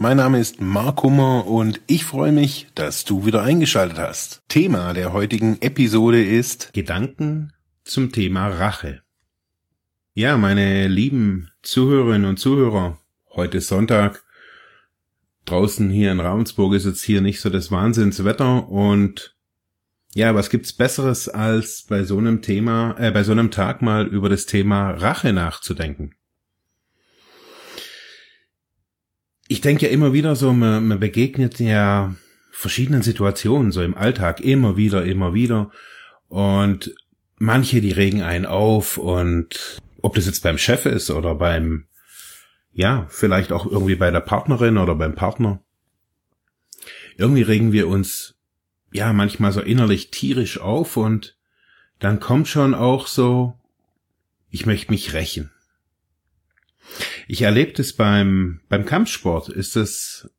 Mein Name ist Mark Hummer und ich freue mich, dass du wieder eingeschaltet hast. Thema der heutigen Episode ist Gedanken zum Thema Rache. Ja, meine lieben Zuhörerinnen und Zuhörer, Heute ist Sonntag. Draußen hier in Ravensburg ist jetzt hier nicht so das Wahnsinnswetter und ja, was gibt's Besseres als bei so einem Thema, äh, bei so einem Tag mal über das Thema Rache nachzudenken? Ich denke ja immer wieder so, man, man begegnet ja verschiedenen Situationen so im Alltag immer wieder, immer wieder und manche, die regen einen auf und ob das jetzt beim Chef ist oder beim ja, vielleicht auch irgendwie bei der Partnerin oder beim Partner. Irgendwie regen wir uns ja manchmal so innerlich tierisch auf und dann kommt schon auch so, ich möchte mich rächen. Ich erlebe es beim, beim Kampfsport, ist es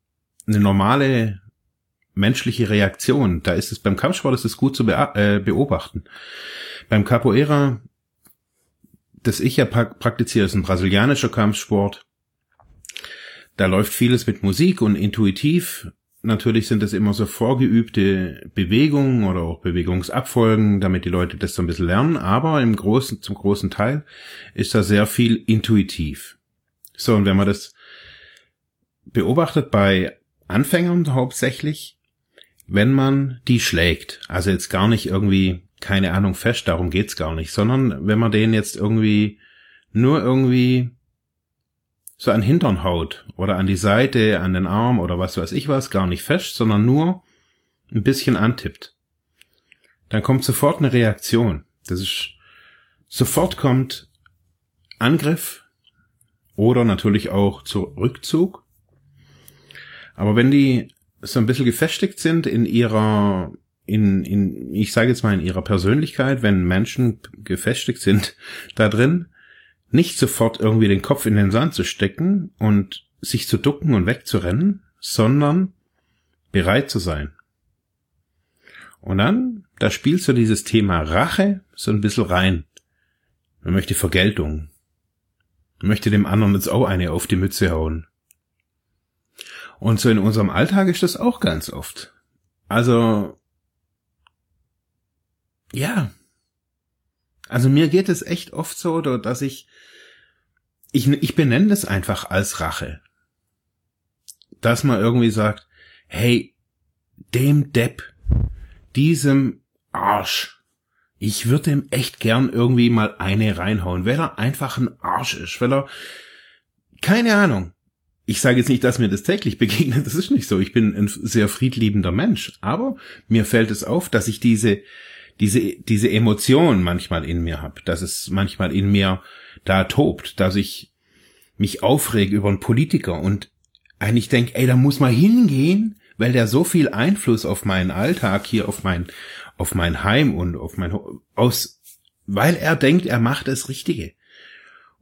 eine normale menschliche Reaktion. Da ist es beim Kampfsport ist es gut zu äh, beobachten. Beim Capoeira, das ich ja praktiziere, ist ein brasilianischer Kampfsport. Da läuft vieles mit Musik und intuitiv. Natürlich sind es immer so vorgeübte Bewegungen oder auch Bewegungsabfolgen, damit die Leute das so ein bisschen lernen, aber im großen, zum großen Teil ist da sehr viel intuitiv. So, und wenn man das beobachtet bei Anfängern hauptsächlich, wenn man die schlägt, also jetzt gar nicht irgendwie, keine Ahnung, fest, darum geht's gar nicht, sondern wenn man den jetzt irgendwie nur irgendwie so an Hintern haut oder an die Seite, an den Arm oder was weiß ich was, gar nicht fest, sondern nur ein bisschen antippt. Dann kommt sofort eine Reaktion. Das ist, sofort kommt Angriff oder natürlich auch Rückzug. Aber wenn die so ein bisschen gefestigt sind in ihrer, in, in, ich sage jetzt mal in ihrer Persönlichkeit, wenn Menschen gefestigt sind da drin, nicht sofort irgendwie den Kopf in den Sand zu stecken und sich zu ducken und wegzurennen, sondern bereit zu sein. Und dann, da spielt so dieses Thema Rache so ein bisschen rein. Man möchte Vergeltung. Möchte dem anderen jetzt auch eine auf die Mütze hauen. Und so in unserem Alltag ist das auch ganz oft. Also, ja, also mir geht es echt oft so, dass ich, ich, ich benenne das einfach als Rache. Dass man irgendwie sagt, hey, dem Depp, diesem Arsch, ich würde ihm echt gern irgendwie mal eine reinhauen, weil er einfach ein Arsch ist, weil er, keine Ahnung. Ich sage jetzt nicht, dass mir das täglich begegnet, das ist nicht so. Ich bin ein sehr friedliebender Mensch, aber mir fällt es auf, dass ich diese, diese, diese Emotion manchmal in mir habe, dass es manchmal in mir da tobt, dass ich mich aufreg über einen Politiker und eigentlich denke, ey, da muss man hingehen, weil der so viel Einfluss auf meinen Alltag hier, auf mein, auf mein Heim und auf mein, aus, weil er denkt, er macht das Richtige.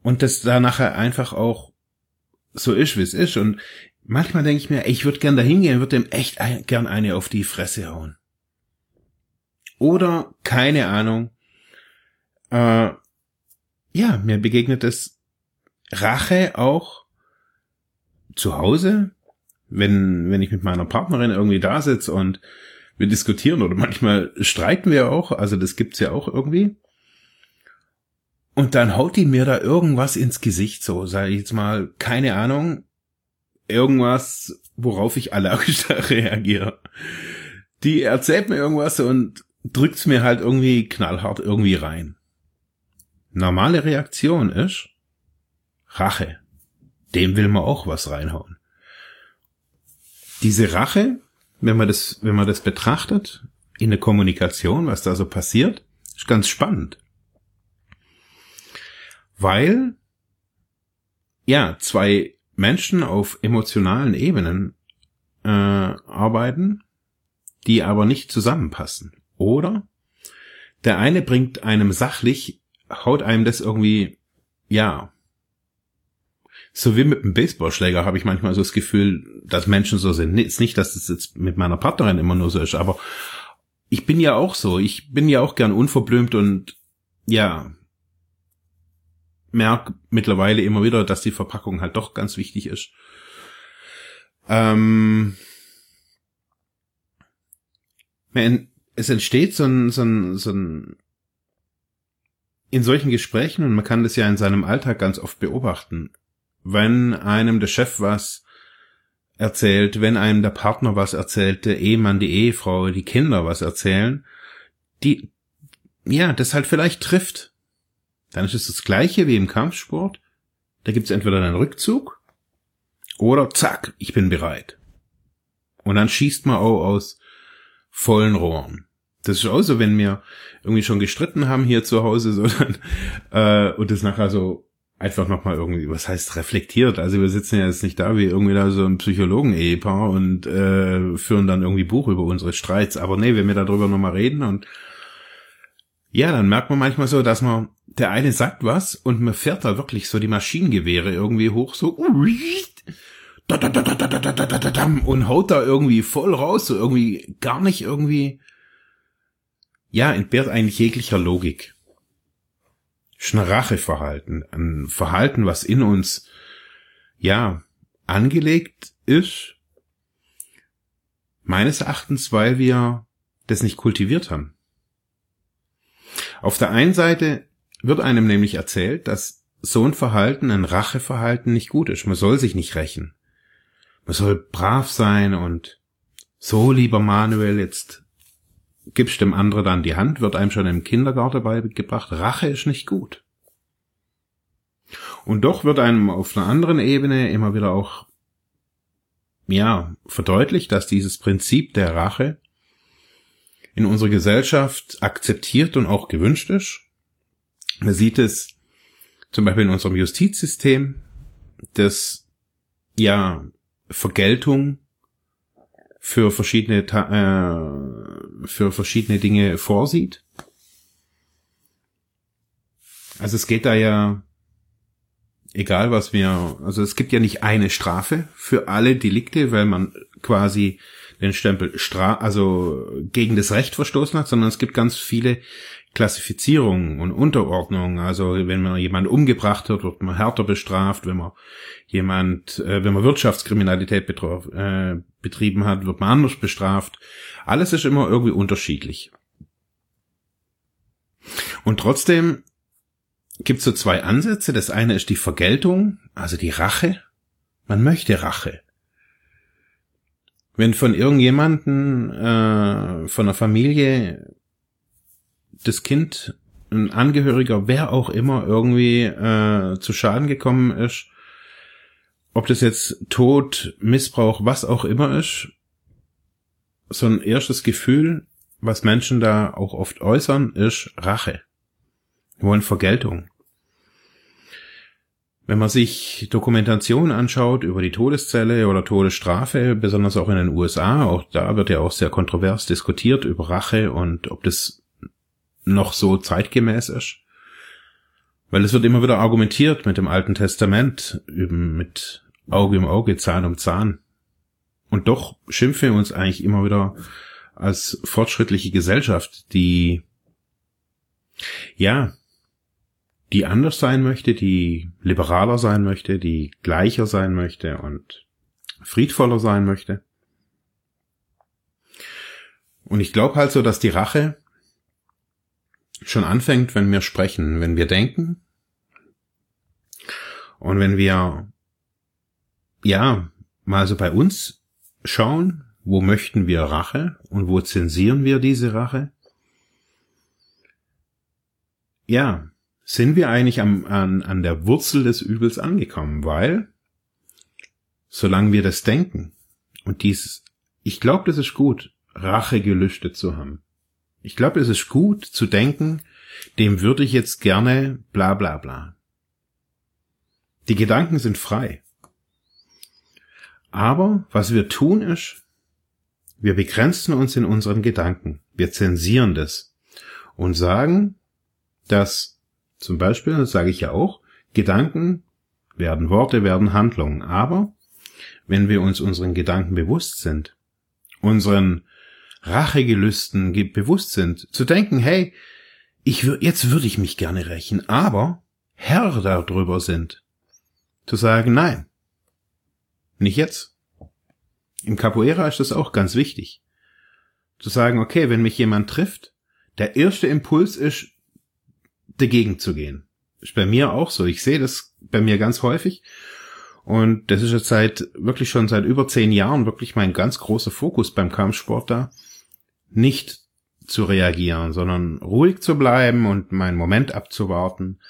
Und das da nachher einfach auch so ist, wie es ist. Und manchmal denke ich mir, ich würde gern da hingehen, würde dem echt gern eine auf die Fresse hauen. Oder, keine Ahnung, äh, ja, mir begegnet es Rache auch zu Hause, wenn, wenn ich mit meiner Partnerin irgendwie da sitze und wir diskutieren oder manchmal streiten wir auch, also das gibt's ja auch irgendwie. Und dann haut die mir da irgendwas ins Gesicht, so, sage ich jetzt mal, keine Ahnung, irgendwas, worauf ich allergisch reagiere. Die erzählt mir irgendwas und drückt's mir halt irgendwie knallhart irgendwie rein. Normale Reaktion ist Rache. Dem will man auch was reinhauen. Diese Rache, wenn man das, wenn man das betrachtet, in der Kommunikation, was da so passiert, ist ganz spannend. Weil, ja, zwei Menschen auf emotionalen Ebenen äh, arbeiten, die aber nicht zusammenpassen. Oder Der eine bringt einem sachlich, haut einem das irgendwie, ja, so wie mit einem Baseballschläger habe ich manchmal so das Gefühl, dass Menschen so sind. Ist nicht, dass es jetzt mit meiner Partnerin immer nur so ist, aber ich bin ja auch so. Ich bin ja auch gern unverblümt und ja, merke mittlerweile immer wieder, dass die Verpackung halt doch ganz wichtig ist. Ähm, es entsteht so ein, so ein, so ein in solchen Gesprächen, und man kann das ja in seinem Alltag ganz oft beobachten, wenn einem der Chef was erzählt, wenn einem der Partner was erzählt, der Ehemann, die Ehefrau, die Kinder was erzählen, die, ja, das halt vielleicht trifft. Dann ist es das gleiche wie im Kampfsport. Da gibt's entweder einen Rückzug oder zack, ich bin bereit. Und dann schießt man auch aus vollen Rohren. Das ist auch so, wenn wir irgendwie schon gestritten haben hier zu Hause, so dann, äh, und das nachher so einfach nochmal irgendwie, was heißt reflektiert? Also wir sitzen ja jetzt nicht da wie irgendwie da so ein Psychologen-Ehepaar und äh, führen dann irgendwie Buch über unsere Streits. Aber nee, wenn wir darüber nochmal reden und ja, dann merkt man manchmal so, dass man, der eine sagt was und man fährt da wirklich so die Maschinengewehre irgendwie hoch, so und haut da irgendwie voll raus, so irgendwie gar nicht irgendwie, ja, entbehrt eigentlich jeglicher Logik ein Racheverhalten, ein Verhalten, was in uns, ja, angelegt ist, meines Erachtens, weil wir das nicht kultiviert haben. Auf der einen Seite wird einem nämlich erzählt, dass so ein Verhalten, ein Racheverhalten nicht gut ist. Man soll sich nicht rächen. Man soll brav sein und so, lieber Manuel, jetzt gibst dem anderen dann die Hand, wird einem schon im Kindergarten beigebracht, Rache ist nicht gut. Und doch wird einem auf einer anderen Ebene immer wieder auch, ja, verdeutlicht, dass dieses Prinzip der Rache in unserer Gesellschaft akzeptiert und auch gewünscht ist. Man sieht es zum Beispiel in unserem Justizsystem, dass ja Vergeltung für verschiedene äh, für verschiedene Dinge vorsieht. Also es geht da ja egal was wir, also es gibt ja nicht eine Strafe für alle Delikte, weil man quasi den Stempel Stra also gegen das Recht verstoßen hat, sondern es gibt ganz viele Klassifizierungen und Unterordnungen. Also wenn man jemand umgebracht hat, wird man härter bestraft. Wenn man jemand, äh, wenn man Wirtschaftskriminalität betrof, äh, betrieben hat, wird man anders bestraft. Alles ist immer irgendwie unterschiedlich. Und trotzdem gibt so zwei Ansätze. Das eine ist die Vergeltung, also die Rache. Man möchte Rache. Wenn von irgendjemanden, äh, von einer Familie das Kind, ein Angehöriger, wer auch immer, irgendwie äh, zu Schaden gekommen ist, ob das jetzt Tod, Missbrauch, was auch immer ist, so ein erstes Gefühl, was Menschen da auch oft äußern, ist Rache. Wir wollen Vergeltung. Wenn man sich Dokumentationen anschaut über die Todeszelle oder Todesstrafe, besonders auch in den USA, auch da wird ja auch sehr kontrovers diskutiert über Rache und ob das noch so zeitgemäß ist. Weil es wird immer wieder argumentiert mit dem Alten Testament, eben mit Auge um Auge, Zahn um Zahn. Und doch schimpfen wir uns eigentlich immer wieder als fortschrittliche Gesellschaft, die, ja, die anders sein möchte, die liberaler sein möchte, die gleicher sein möchte und friedvoller sein möchte. Und ich glaube halt so, dass die Rache schon anfängt, wenn wir sprechen, wenn wir denken und wenn wir ja mal so bei uns schauen, wo möchten wir Rache und wo zensieren wir diese Rache? Ja, sind wir eigentlich am, an, an der Wurzel des Übels angekommen, weil solange wir das denken und dies, ich glaube, das ist gut, Rache gelüstet zu haben. Ich glaube, es ist gut zu denken, dem würde ich jetzt gerne bla bla bla. Die Gedanken sind frei. Aber was wir tun ist, wir begrenzen uns in unseren Gedanken. Wir zensieren das. und sagen, dass zum Beispiel, das sage ich ja auch, Gedanken werden Worte, werden Handlungen. Aber wenn wir uns unseren Gedanken bewusst sind, unseren Rachegelüsten bewusst sind, zu denken, hey, ich würde, jetzt würde ich mich gerne rächen, aber Herr darüber sind, zu sagen, nein, nicht jetzt. Im Capoeira ist das auch ganz wichtig. Zu sagen, okay, wenn mich jemand trifft, der erste Impuls ist, dagegen zu gehen. Ist bei mir auch so. Ich sehe das bei mir ganz häufig. Und das ist jetzt seit, wirklich schon seit über zehn Jahren wirklich mein ganz großer Fokus beim Kampfsport da. Nicht zu reagieren, sondern ruhig zu bleiben und meinen Moment abzuwarten.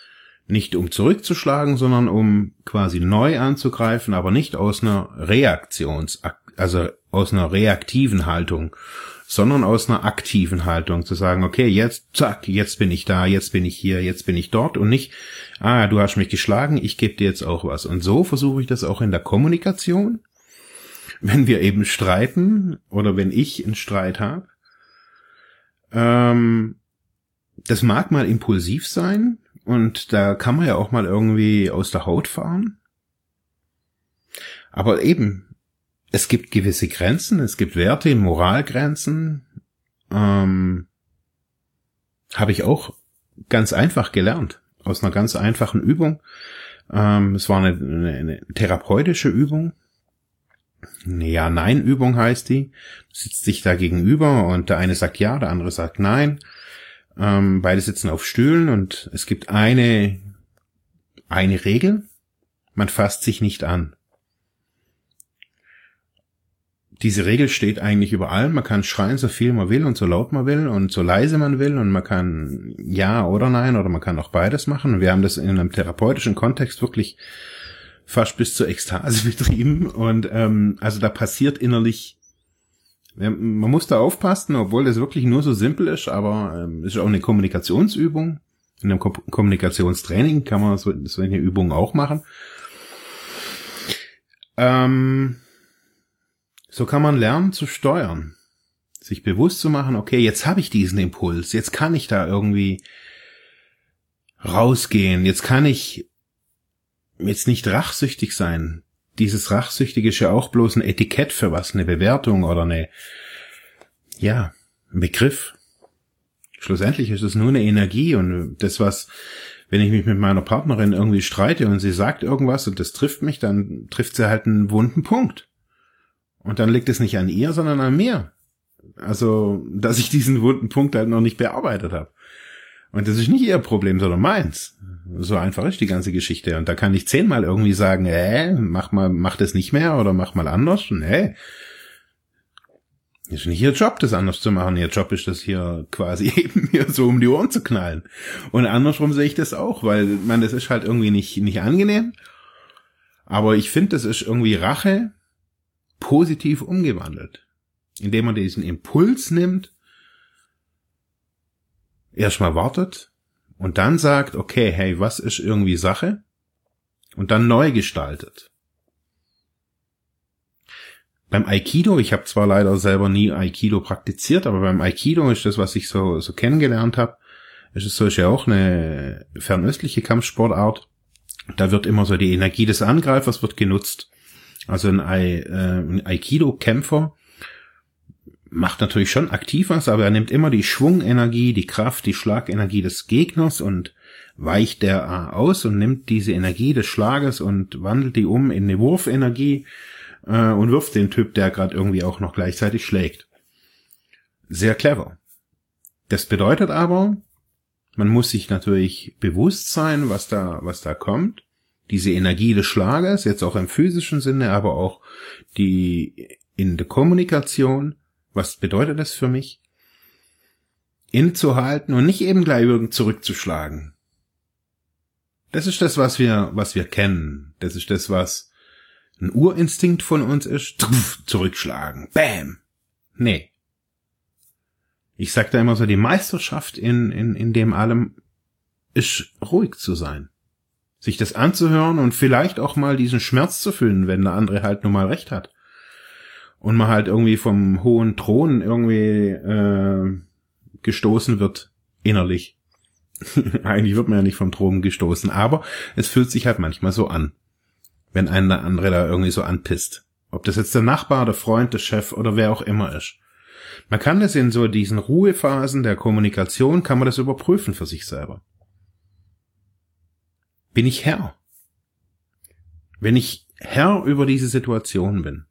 Nicht um zurückzuschlagen, sondern um quasi neu anzugreifen, aber nicht aus einer Reaktions, also aus einer reaktiven Haltung, sondern aus einer aktiven Haltung zu sagen, okay, jetzt, zack, jetzt bin ich da, jetzt bin ich hier, jetzt bin ich dort und nicht, ah, du hast mich geschlagen, ich gebe dir jetzt auch was. Und so versuche ich das auch in der Kommunikation, wenn wir eben streiten oder wenn ich einen Streit habe. Ähm, das mag mal impulsiv sein und da kann man ja auch mal irgendwie aus der Haut fahren. Aber eben, es gibt gewisse Grenzen, es gibt Werte, Moralgrenzen. Ähm, Habe ich auch ganz einfach gelernt, aus einer ganz einfachen Übung. Ähm, es war eine, eine, eine therapeutische Übung. Ja-Nein-Übung heißt die. Du sitzt sich da gegenüber und der eine sagt ja, der andere sagt nein. Ähm, beide sitzen auf Stühlen und es gibt eine, eine Regel. Man fasst sich nicht an diese Regel steht eigentlich überall. Man kann schreien, so viel man will und so laut man will und so leise man will und man kann ja oder nein oder man kann auch beides machen. Wir haben das in einem therapeutischen Kontext wirklich fast bis zur Ekstase betrieben. Und ähm, also da passiert innerlich, man muss da aufpassen, obwohl das wirklich nur so simpel ist, aber ähm, ist auch eine Kommunikationsübung. In einem Ko Kommunikationstraining kann man so, so eine Übung auch machen. Ähm, so kann man lernen zu steuern. Sich bewusst zu machen, okay, jetzt habe ich diesen Impuls, jetzt kann ich da irgendwie rausgehen, jetzt kann ich jetzt nicht rachsüchtig sein. Dieses Rachsüchtige ist ja auch bloß ein Etikett für was, eine Bewertung oder eine, ja, ein Begriff. Schlussendlich ist es nur eine Energie und das, was, wenn ich mich mit meiner Partnerin irgendwie streite und sie sagt irgendwas und das trifft mich, dann trifft sie halt einen wunden Punkt. Und dann liegt es nicht an ihr, sondern an mir. Also, dass ich diesen wunden Punkt halt noch nicht bearbeitet habe. Und das ist nicht ihr Problem, sondern meins. So einfach ist die ganze Geschichte. Und da kann ich zehnmal irgendwie sagen, äh, mach mal, mach das nicht mehr oder mach mal anders. Nee. Ist nicht ihr Job, das anders zu machen. Ihr Job ist das hier quasi eben mir so um die Ohren zu knallen. Und andersrum sehe ich das auch, weil, man, das ist halt irgendwie nicht, nicht angenehm. Aber ich finde, das ist irgendwie Rache, positiv umgewandelt, indem man diesen Impuls nimmt, erstmal wartet und dann sagt, okay, hey, was ist irgendwie Sache? Und dann neu gestaltet. Beim Aikido, ich habe zwar leider selber nie Aikido praktiziert, aber beim Aikido ist das, was ich so, so kennengelernt habe, ist es so ja auch eine fernöstliche Kampfsportart. Da wird immer so die Energie des Angreifers wird genutzt also ein, I, äh, ein Aikido-Kämpfer macht natürlich schon aktiv was, aber er nimmt immer die Schwungenergie, die Kraft, die Schlagenergie des Gegners und weicht der aus und nimmt diese Energie des Schlages und wandelt die um in eine Wurfenergie äh, und wirft den Typ, der gerade irgendwie auch noch gleichzeitig schlägt. Sehr clever. Das bedeutet aber, man muss sich natürlich bewusst sein, was da, was da kommt diese Energie des Schlages, jetzt auch im physischen Sinne, aber auch die in der Kommunikation, was bedeutet das für mich? Inzuhalten und nicht eben gleich zurückzuschlagen. Das ist das, was wir, was wir kennen. Das ist das, was ein Urinstinkt von uns ist. Zurückschlagen. Bam. Nee. Ich sag da immer so, die Meisterschaft in, in, in dem allem ist ruhig zu sein sich das anzuhören und vielleicht auch mal diesen Schmerz zu fühlen, wenn der andere halt nun mal recht hat. Und man halt irgendwie vom hohen Thron irgendwie äh, gestoßen wird innerlich. Eigentlich wird man ja nicht vom Thron gestoßen, aber es fühlt sich halt manchmal so an, wenn ein andere da irgendwie so anpisst. Ob das jetzt der Nachbar, der Freund, der Chef oder wer auch immer ist. Man kann das in so diesen Ruhephasen der Kommunikation, kann man das überprüfen für sich selber. Bin ich Herr? Wenn ich Herr über diese Situation bin,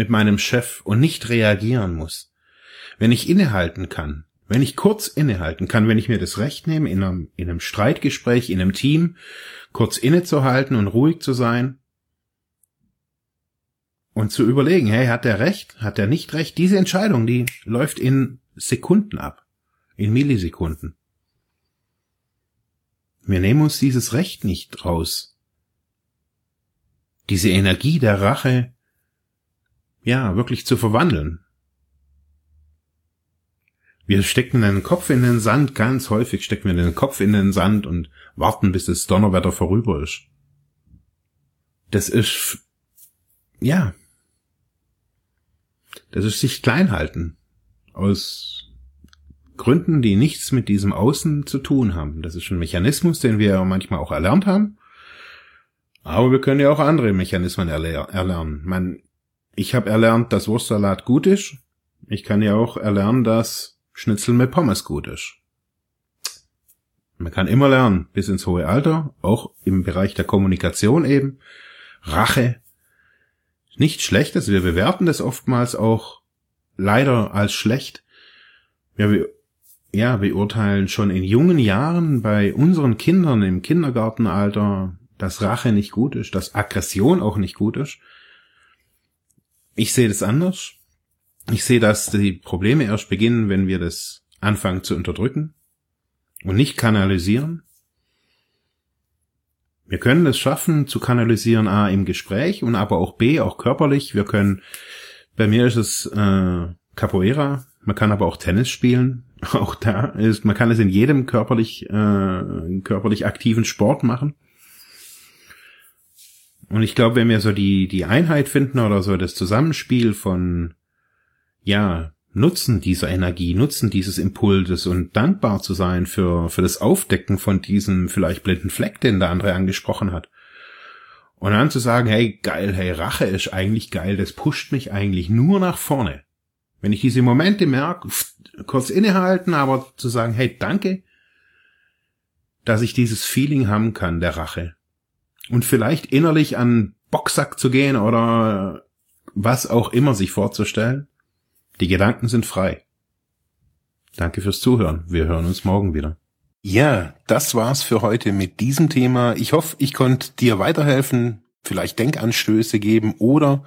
mit meinem Chef und nicht reagieren muss, wenn ich innehalten kann, wenn ich kurz innehalten kann, wenn ich mir das Recht nehme, in einem, in einem Streitgespräch, in einem Team, kurz innezuhalten und ruhig zu sein und zu überlegen, hey, hat der Recht, hat er nicht Recht? Diese Entscheidung, die läuft in Sekunden ab, in Millisekunden. Wir nehmen uns dieses Recht nicht raus. Diese Energie der Rache, ja, wirklich zu verwandeln, wir stecken den Kopf in den Sand, ganz häufig stecken wir den Kopf in den Sand und warten, bis das Donnerwetter vorüber ist. Das ist, ja, das ist sich klein halten. Aus Gründen, die nichts mit diesem Außen zu tun haben. Das ist ein Mechanismus, den wir manchmal auch erlernt haben. Aber wir können ja auch andere Mechanismen erlernen. Man, ich habe erlernt, dass Wurstsalat gut ist. Ich kann ja auch erlernen, dass Schnitzel mit Pommes gut ist. Man kann immer lernen, bis ins hohe Alter, auch im Bereich der Kommunikation eben. Rache. Nicht schlecht, also wir bewerten das oftmals auch leider als schlecht. Ja, wir, ja, beurteilen schon in jungen Jahren bei unseren Kindern im Kindergartenalter, dass Rache nicht gut ist, dass Aggression auch nicht gut ist. Ich sehe das anders. Ich sehe, dass die Probleme erst beginnen, wenn wir das anfangen zu unterdrücken und nicht kanalisieren. Wir können es schaffen, zu kanalisieren, A, im Gespräch und aber auch B, auch körperlich. Wir können, bei mir ist es äh, Capoeira, man kann aber auch Tennis spielen. Auch da ist, man kann es in jedem körperlich, äh, körperlich aktiven Sport machen. Und ich glaube, wenn wir so die, die Einheit finden oder so das Zusammenspiel von ja, Nutzen dieser Energie, Nutzen dieses Impulses und dankbar zu sein für, für das Aufdecken von diesem vielleicht blinden Fleck, den der andere angesprochen hat. Und dann zu sagen, hey, geil, hey, Rache ist eigentlich geil, das pusht mich eigentlich nur nach vorne. Wenn ich diese Momente merke, kurz innehalten, aber zu sagen, hey, danke, dass ich dieses Feeling haben kann, der Rache. Und vielleicht innerlich an Boxsack zu gehen oder was auch immer sich vorzustellen die Gedanken sind frei. Danke fürs Zuhören. Wir hören uns morgen wieder. Ja, das war's für heute mit diesem Thema. Ich hoffe, ich konnte dir weiterhelfen, vielleicht Denkanstöße geben oder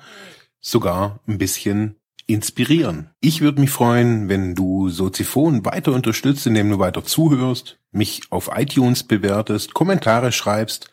sogar ein bisschen inspirieren. Ich würde mich freuen, wenn du Soziphon weiter unterstützt, indem du weiter zuhörst, mich auf iTunes bewertest, Kommentare schreibst